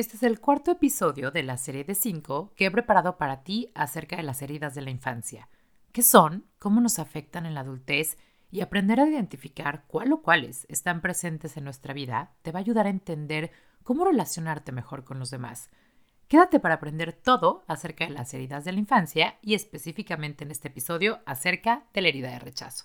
Este es el cuarto episodio de la serie de cinco que he preparado para ti acerca de las heridas de la infancia. ¿Qué son? ¿Cómo nos afectan en la adultez? Y aprender a identificar cuál o cuáles están presentes en nuestra vida te va a ayudar a entender cómo relacionarte mejor con los demás. Quédate para aprender todo acerca de las heridas de la infancia y específicamente en este episodio acerca de la herida de rechazo.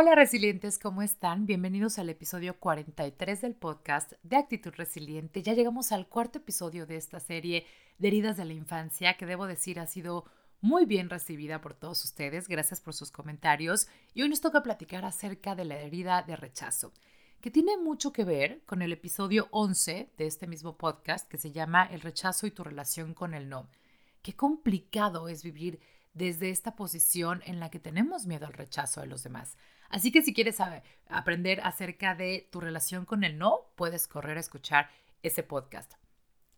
Hola resilientes, ¿cómo están? Bienvenidos al episodio 43 del podcast de Actitud Resiliente. Ya llegamos al cuarto episodio de esta serie de heridas de la infancia que debo decir ha sido muy bien recibida por todos ustedes. Gracias por sus comentarios. Y hoy nos toca platicar acerca de la herida de rechazo, que tiene mucho que ver con el episodio 11 de este mismo podcast que se llama El rechazo y tu relación con el no. Qué complicado es vivir desde esta posición en la que tenemos miedo al rechazo de los demás. Así que si quieres aprender acerca de tu relación con el no, puedes correr a escuchar ese podcast.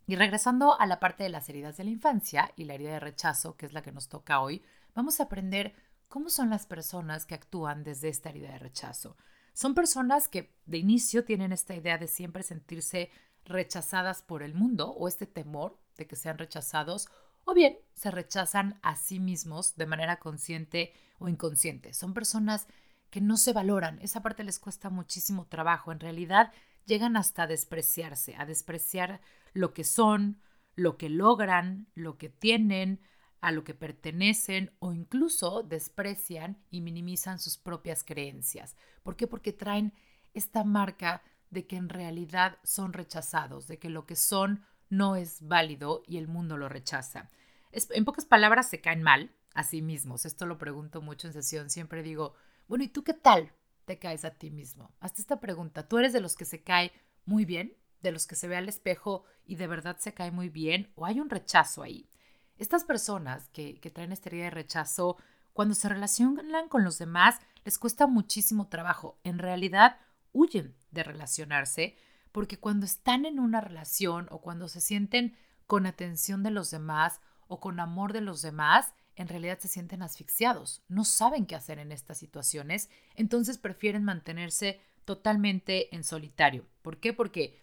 Y regresando a la parte de las heridas de la infancia y la herida de rechazo, que es la que nos toca hoy, vamos a aprender cómo son las personas que actúan desde esta herida de rechazo. Son personas que de inicio tienen esta idea de siempre sentirse rechazadas por el mundo o este temor de que sean rechazados o bien se rechazan a sí mismos de manera consciente o inconsciente. Son personas que no se valoran. Esa parte les cuesta muchísimo trabajo. En realidad llegan hasta a despreciarse, a despreciar lo que son, lo que logran, lo que tienen, a lo que pertenecen o incluso desprecian y minimizan sus propias creencias. ¿Por qué? Porque traen esta marca de que en realidad son rechazados, de que lo que son no es válido y el mundo lo rechaza. en pocas palabras, se caen mal a sí mismos. Esto lo pregunto mucho en sesión. Siempre digo, bueno, ¿y tú qué tal te caes a ti mismo? Hasta esta pregunta. ¿Tú eres de los que se cae muy bien? ¿De los que se ve al espejo y de verdad se cae muy bien? ¿O hay un rechazo ahí? Estas personas que, que traen esta herida de rechazo, cuando se relacionan con los demás, les cuesta muchísimo trabajo. En realidad, huyen de relacionarse porque cuando están en una relación o cuando se sienten con atención de los demás o con amor de los demás, en realidad se sienten asfixiados, no saben qué hacer en estas situaciones, entonces prefieren mantenerse totalmente en solitario. ¿Por qué? Porque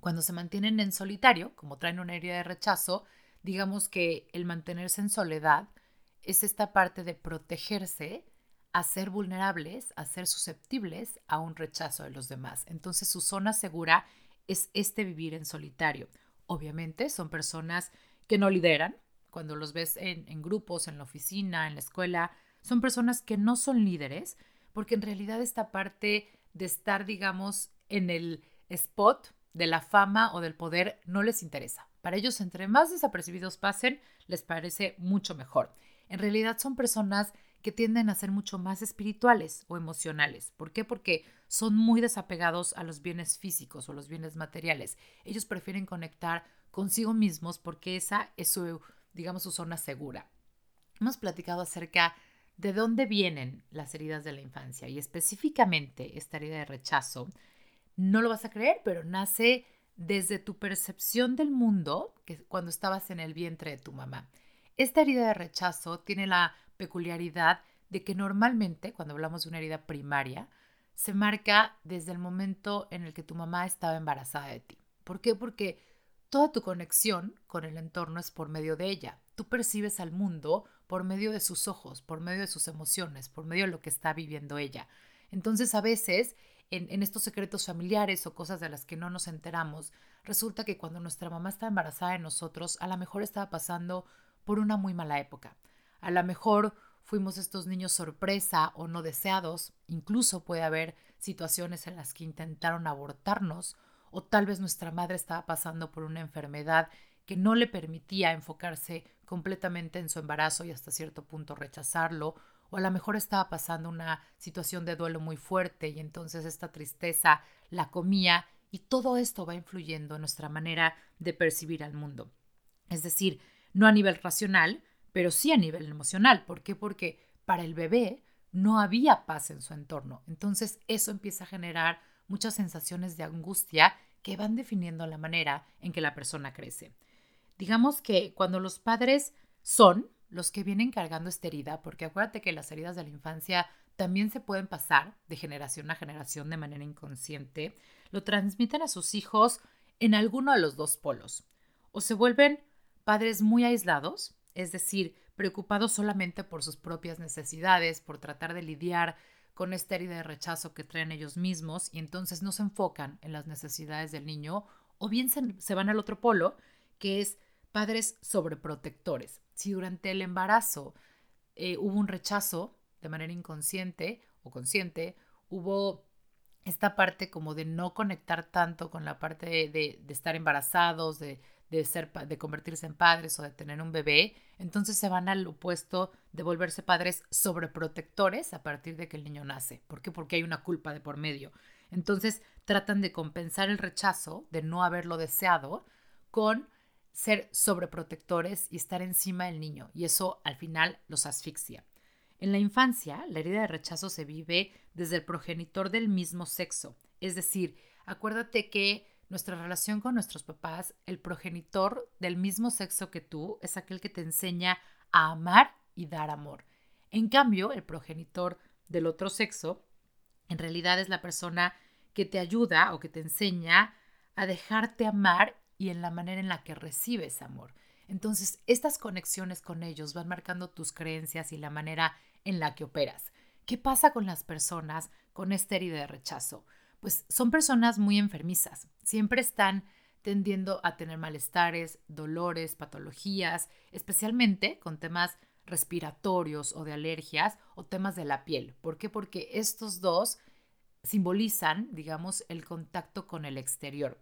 cuando se mantienen en solitario, como traen una herida de rechazo, digamos que el mantenerse en soledad es esta parte de protegerse a ser vulnerables, a ser susceptibles a un rechazo de los demás. Entonces su zona segura es este vivir en solitario. Obviamente son personas que no lideran, cuando los ves en, grupos, en la oficina, en la escuela, son personas que no son líderes, porque en realidad esta parte de estar, digamos, en el spot de la fama o del poder no les interesa. Para ellos, entre más desapercibidos pasen, les parece mucho mejor. En realidad son personas que tienden a ser mucho más espirituales o emocionales. ¿Por qué? Porque son muy desapegados a los bienes físicos o los bienes materiales. Ellos prefieren conectar consigo mismos porque esa es su digamos, su zona segura. Hemos platicado acerca de dónde vienen las heridas de la infancia y específicamente esta herida de rechazo. No lo vas a creer, pero nace desde tu percepción del mundo que cuando estabas en el vientre de tu mamá. Esta herida de rechazo tiene la peculiaridad de que normalmente, cuando hablamos de una herida primaria, se marca desde el momento en el que tu mamá estaba embarazada de ti. ¿Por qué? Porque Toda tu conexión con el entorno es por medio de ella. Tú percibes al mundo por medio de sus ojos, por medio de sus emociones, por medio de lo que está viviendo ella. Entonces a veces en, estos secretos familiares o cosas de las que no nos enteramos, resulta que cuando nuestra mamá está embarazada de nosotros, a lo mejor estaba pasando por una muy mala época. A lo mejor fuimos estos niños sorpresa o no deseados, incluso puede haber situaciones en las que intentaron abortarnos o tal vez nuestra madre estaba pasando por una enfermedad que no le permitía enfocarse completamente en su embarazo y hasta cierto punto rechazarlo, o a lo mejor estaba pasando una situación de duelo muy fuerte y entonces esta tristeza la comía y todo esto va influyendo en nuestra manera de percibir al mundo. Es decir, no a nivel racional, pero sí a nivel emocional. ¿Por qué? Porque para el bebé no había paz en su entorno. Entonces eso empieza a generar muchas sensaciones de angustia que van definiendo la manera en que la persona crece. Digamos que cuando los padres son los que vienen cargando esta herida, porque acuérdate que las heridas de la infancia también se pueden pasar de generación a generación de manera inconsciente, lo transmiten a sus hijos en alguno de los dos polos. O se vuelven padres muy aislados, es decir, preocupados solamente por sus propias necesidades, por tratar de lidiar con esta herida de rechazo que traen ellos mismos y entonces no se enfocan en las necesidades del niño, o bien se, van al otro polo, que es padres sobreprotectores. Si durante el embarazo eh, hubo un rechazo de manera inconsciente o consciente, hubo esta parte como de no conectar tanto con la parte de, estar embarazados, de, de, ser, de convertirse en padres o de tener un bebé, entonces se van al opuesto de volverse padres sobreprotectores a partir de que el niño nace. ¿Por qué? Porque hay una culpa de por medio. Entonces tratan de compensar el rechazo de no haberlo deseado con ser sobreprotectores y estar encima del niño. Y eso al final los asfixia. En la infancia, la herida de rechazo se vive desde el progenitor del mismo sexo. Es decir, acuérdate que nuestra relación con nuestros papás, el progenitor del mismo sexo que tú es aquel que te enseña a amar y dar amor. En cambio, el progenitor del otro sexo, en realidad es la persona que te ayuda o que te enseña a dejarte amar y en la manera en la que recibes amor. Entonces, estas conexiones con ellos van marcando tus creencias y la manera en la que operas. ¿Qué pasa con las personas con esta herida de rechazo? Pues son personas muy enfermizas. Siempre están tendiendo a tener malestares, dolores, patologías, especialmente con temas respiratorios o de alergias o temas de la piel. ¿Por qué? Porque estos dos simbolizan, digamos, el contacto con el exterior.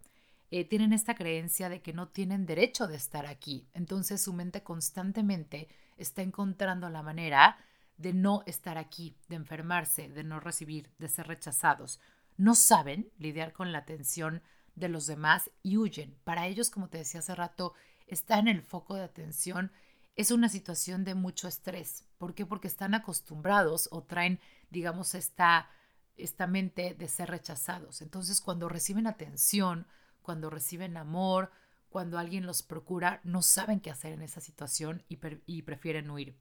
Eh, tienen esta creencia de que no tienen derecho de estar aquí. Entonces su mente constantemente está encontrando la manera de no estar aquí, de enfermarse, de no recibir, de ser rechazados. No saben lidiar con la atención de los demás y huyen. Para ellos, como te decía hace rato, está en el foco de atención. Es una situación de mucho estrés. ¿Por qué? Porque están acostumbrados o traen, digamos, esta, esta mente de ser rechazados. Entonces, cuando reciben atención, cuando reciben amor, cuando alguien los procura, no saben qué hacer en esa situación y, prefieren huir.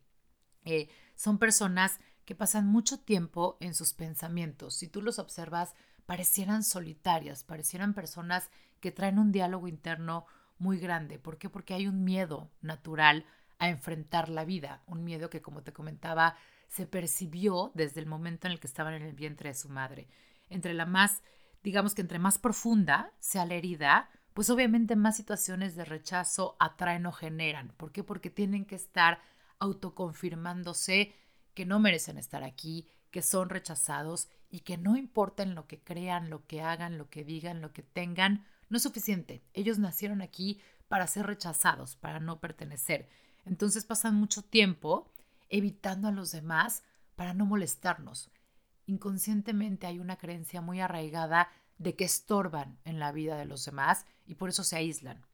Eh, son personas que pasan mucho tiempo en sus pensamientos. Si tú los observas, parecieran solitarias, parecieran personas que traen un diálogo interno muy grande. ¿Por qué? Porque hay un miedo natural a enfrentar la vida, un miedo que, como te comentaba, se percibió desde el momento en el que estaban en el vientre de su madre. Entre la más digamos que entre más profunda sea la herida, pues obviamente más situaciones de rechazo atraen o generan. ¿Por qué? Porque tienen que estar autoconfirmándose que no merecen estar aquí, que son rechazados y que no importa en lo que crean, lo que hagan, lo que digan, lo que tengan, no es suficiente. Ellos nacieron aquí para ser rechazados, para no pertenecer. Entonces pasan mucho tiempo evitando a los demás para no molestarnos inconscientemente hay una creencia muy arraigada de que estorban en la vida de los demás y por eso se aíslan.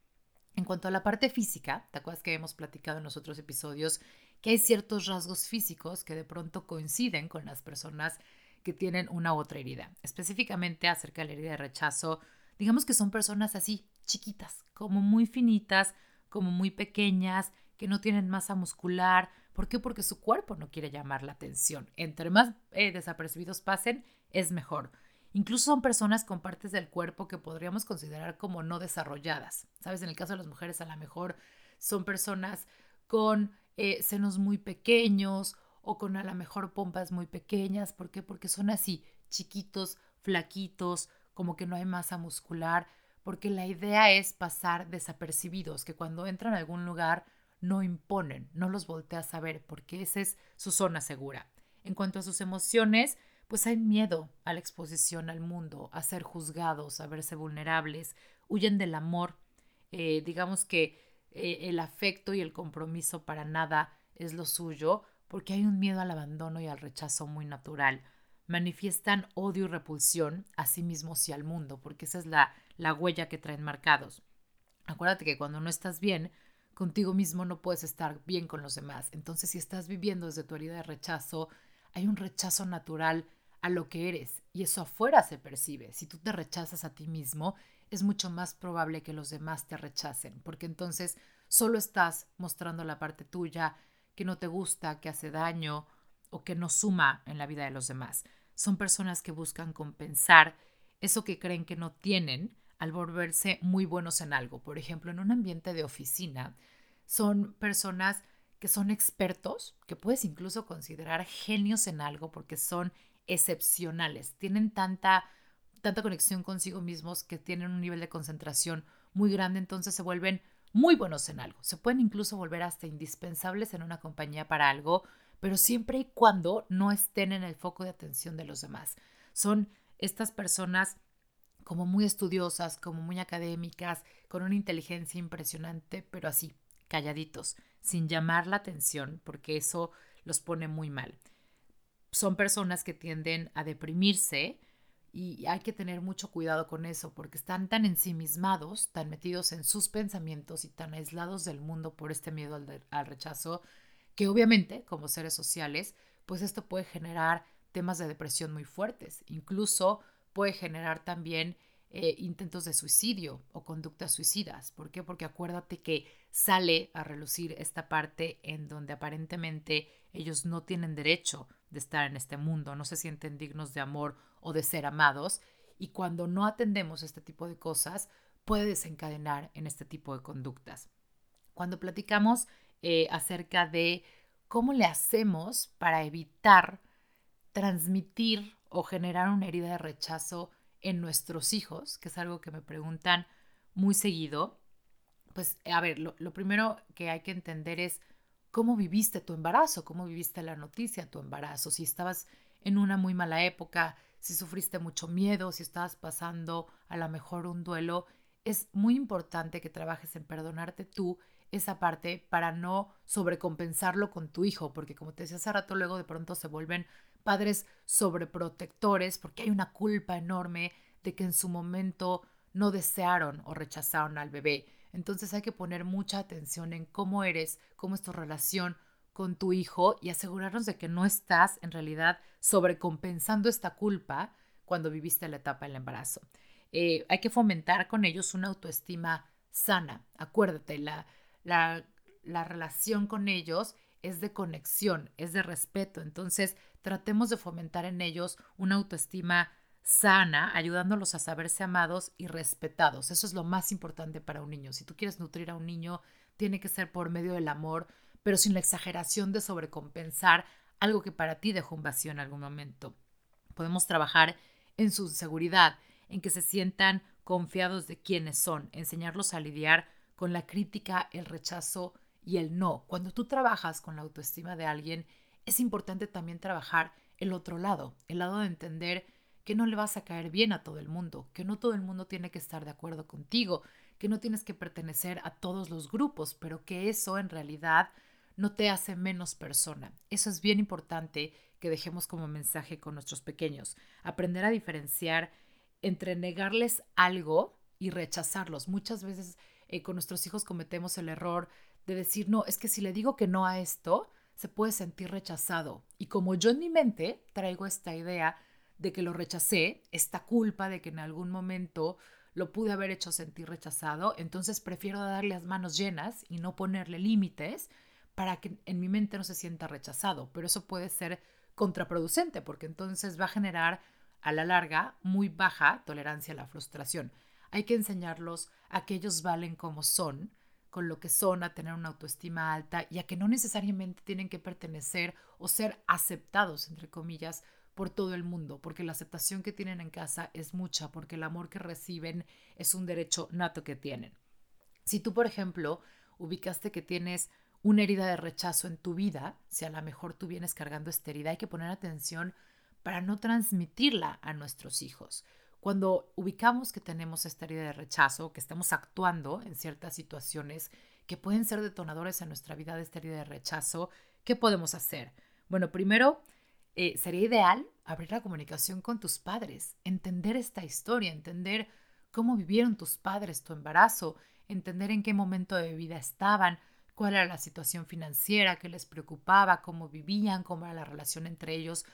En cuanto a la parte física, ¿te acuerdas que hemos platicado en los otros episodios que hay ciertos rasgos físicos que de pronto coinciden con las personas que tienen una u otra herida? Específicamente acerca de la herida de rechazo, digamos que son personas así, chiquitas, como muy finitas, como muy pequeñas, que no tienen masa muscular, ¿Por qué? Porque su cuerpo no quiere llamar la atención. Entre más eh, desapercibidos pasen, es mejor. Incluso son personas con partes del cuerpo que podríamos considerar como no desarrolladas. ¿Sabes? En el caso de las mujeres, a lo mejor son personas con eh, senos muy pequeños o con a lo mejor pompas muy pequeñas. ¿Por qué? Porque son así, chiquitos, flaquitos, como que no hay masa muscular. Porque la idea es pasar desapercibidos, que cuando entran a algún lugar no imponen, no los volteas a ver porque esa es su zona segura. En cuanto a sus emociones, pues hay miedo a la exposición al mundo, a ser juzgados, a verse vulnerables, huyen del amor, eh, digamos que eh, el afecto y el compromiso para nada es lo suyo, porque hay un miedo al abandono y al rechazo muy natural. Manifiestan odio y repulsión a sí mismos y al mundo, porque esa es la, la huella que traen marcados. Acuérdate que cuando no estás bien, contigo mismo no puedes estar bien con los demás. Entonces, si estás viviendo desde tu herida de rechazo, hay un rechazo natural a lo que eres y eso afuera se percibe. Si tú te rechazas a ti mismo, es mucho más probable que los demás te rechacen, porque entonces solo estás mostrando la parte tuya que no te gusta, que hace daño o que no suma en la vida de los demás. Son personas que buscan compensar eso que creen que no tienen al volverse muy buenos en algo. Por ejemplo, en un ambiente de oficina, son personas que son expertos, que puedes incluso considerar genios en algo porque son excepcionales, tienen tanta, tanta conexión consigo mismos que tienen un nivel de concentración muy grande, entonces se vuelven muy buenos en algo. Se pueden incluso volver hasta indispensables en una compañía para algo, pero siempre y cuando no estén en el foco de atención de los demás. Son estas personas como muy estudiosas, como muy académicas, con una inteligencia impresionante, pero así, calladitos, sin llamar la atención, porque eso los pone muy mal. Son personas que tienden a deprimirse y hay que tener mucho cuidado con eso, porque están tan ensimismados, tan metidos en sus pensamientos y tan aislados del mundo por este miedo al, al rechazo, que obviamente, como seres sociales, pues esto puede generar temas de depresión muy fuertes, incluso puede generar también eh, intentos de suicidio o conductas suicidas. ¿Por qué? Porque acuérdate que sale a relucir esta parte en donde aparentemente ellos no tienen derecho de estar en este mundo, no se sienten dignos de amor o de ser amados. Y cuando no atendemos este tipo de cosas, puede desencadenar en este tipo de conductas. Cuando platicamos eh, acerca de cómo le hacemos para evitar transmitir o generar una herida de rechazo en nuestros hijos, que es algo que me preguntan muy seguido, pues a ver, lo, primero que hay que entender es cómo viviste tu embarazo, cómo viviste la noticia tu embarazo, si estabas en una muy mala época, si sufriste mucho miedo, si estabas pasando a lo mejor un duelo, es muy importante que trabajes en perdonarte tú esa parte para no sobrecompensarlo con tu hijo, porque como te decía hace rato, luego de pronto se vuelven padres sobreprotectores porque hay una culpa enorme de que en su momento no desearon o rechazaron al bebé. Entonces hay que poner mucha atención en cómo eres, cómo es tu relación con tu hijo y asegurarnos de que no estás en realidad sobrecompensando esta culpa cuando viviste la etapa del embarazo. Eh, hay que fomentar con ellos una autoestima sana. Acuérdate, la, la, la relación con ellos es de conexión, es de respeto. Entonces, tratemos de fomentar en ellos una autoestima sana, ayudándolos a saberse amados y respetados. Eso es lo más importante para un niño. Si tú quieres nutrir a un niño, tiene que ser por medio del amor, pero sin la exageración de sobrecompensar algo que para ti dejó un vacío en algún momento. Podemos trabajar en su seguridad, en que se sientan confiados de quiénes son, enseñarlos a lidiar con la crítica, el rechazo y el no. Cuando tú trabajas con la autoestima de alguien, es importante también trabajar el otro lado, el lado de entender que no le vas a caer bien a todo el mundo, que no todo el mundo tiene que estar de acuerdo contigo, que no tienes que pertenecer a todos los grupos, pero que eso en realidad no te hace menos persona. Eso es bien importante que dejemos como mensaje con nuestros pequeños, aprender a diferenciar entre negarles algo y rechazarlos. Muchas veces eh, con nuestros hijos cometemos el error de decir, no, es que si le digo que no a esto, se puede sentir rechazado. Y como yo en mi mente traigo esta idea de que lo rechacé, esta culpa de que en algún momento lo pude haber hecho sentir rechazado, entonces prefiero darle las manos llenas y no ponerle límites para que en mi mente no se sienta rechazado. Pero eso puede ser contraproducente porque entonces va a generar a la larga muy baja tolerancia a la frustración. Hay que enseñarlos a que ellos valen como son con lo que son, a tener una autoestima alta y a que no necesariamente tienen que pertenecer o ser aceptados, entre comillas, por todo el mundo, porque la aceptación que tienen en casa es mucha, porque el amor que reciben es un derecho nato que tienen. Si tú, por ejemplo, ubicaste que tienes una herida de rechazo en tu vida, si a lo mejor tú vienes cargando esta herida, hay que poner atención para no transmitirla a nuestros hijos. Cuando ubicamos que tenemos esta herida de rechazo, que estamos actuando en ciertas situaciones que pueden ser detonadores en nuestra vida de esta herida de rechazo, ¿qué podemos hacer? Bueno, primero, eh, sería ideal abrir la comunicación con tus padres, entender esta historia, entender cómo vivieron tus padres tu embarazo, entender en qué momento de vida estaban, cuál era la situación financiera, qué les preocupaba, cómo vivían, cómo era la relación entre ellos,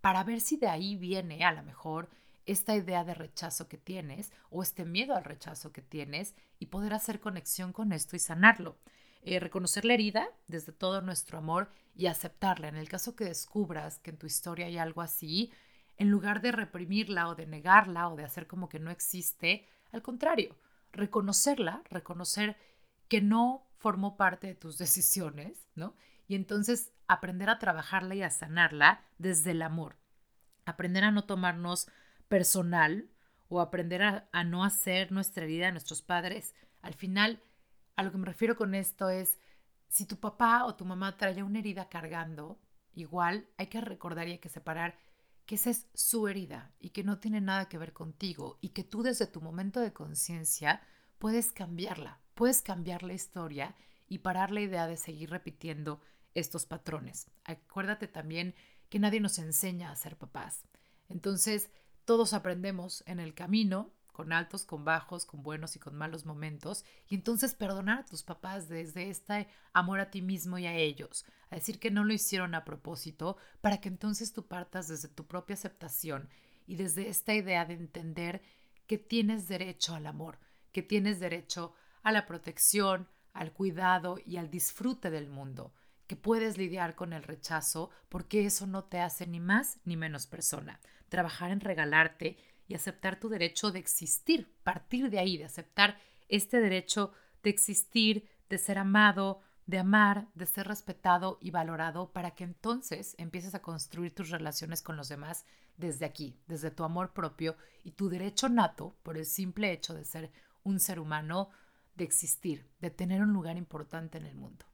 para ver si de ahí viene a lo mejor esta idea de rechazo que tienes o este miedo al rechazo que tienes y poder hacer conexión con esto y sanarlo. Eh, reconocer la herida desde todo nuestro amor y aceptarla. En el caso que descubras que en tu historia hay algo así, en lugar de reprimirla o de negarla o de hacer como que no existe, al contrario, reconocerla, reconocer que no formó parte de tus decisiones, ¿no? Y entonces aprender a trabajarla y a sanarla desde el amor. Aprender a no tomarnos personal o aprender a, a no hacer nuestra herida de nuestros padres. Al final, a lo que me refiero con esto es, si tu papá o tu mamá trae una herida cargando, igual hay que recordar y hay que separar que esa es su herida y que no tiene nada que ver contigo y que tú desde tu momento de conciencia puedes cambiarla, puedes cambiar la historia y parar la idea de seguir repitiendo estos patrones. Acuérdate también que nadie nos enseña a ser papás. Entonces, todos aprendemos en el camino con altos, con bajos, con buenos y con malos momentos, y entonces perdonar a tus papás desde este amor a ti mismo y a ellos, a decir que no lo hicieron a propósito, para que entonces tú partas desde tu propia aceptación y desde esta idea de entender que tienes derecho al amor, que tienes derecho a la protección, al cuidado y al disfrute del mundo, que puedes lidiar con el rechazo porque eso no te hace ni más ni menos persona. Trabajar en regalarte y aceptar tu derecho de existir, partir de ahí, de aceptar este derecho de existir, de ser amado, de amar, de ser respetado y valorado para que entonces empieces a construir tus relaciones con los demás desde aquí, desde tu amor propio y tu derecho nato por el simple hecho de ser un ser humano, de existir, de tener un lugar importante en el mundo.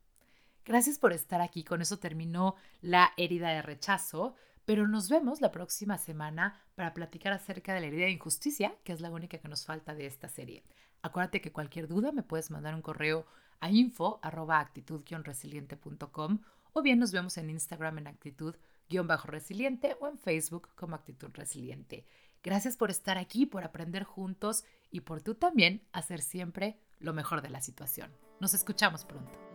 Gracias por estar aquí, con eso terminó la herida de rechazo pero nos vemos la próxima semana para platicar acerca de la herida de injusticia, que es la única que nos falta de esta serie. Acuérdate que cualquier duda me puedes mandar un correo a info@actitud-resiliente.com o bien nos vemos en Instagram en actitud-resiliente o en Facebook como actitud resiliente. Gracias por estar aquí, por aprender juntos y por tú también hacer siempre lo mejor de la situación. Nos escuchamos pronto.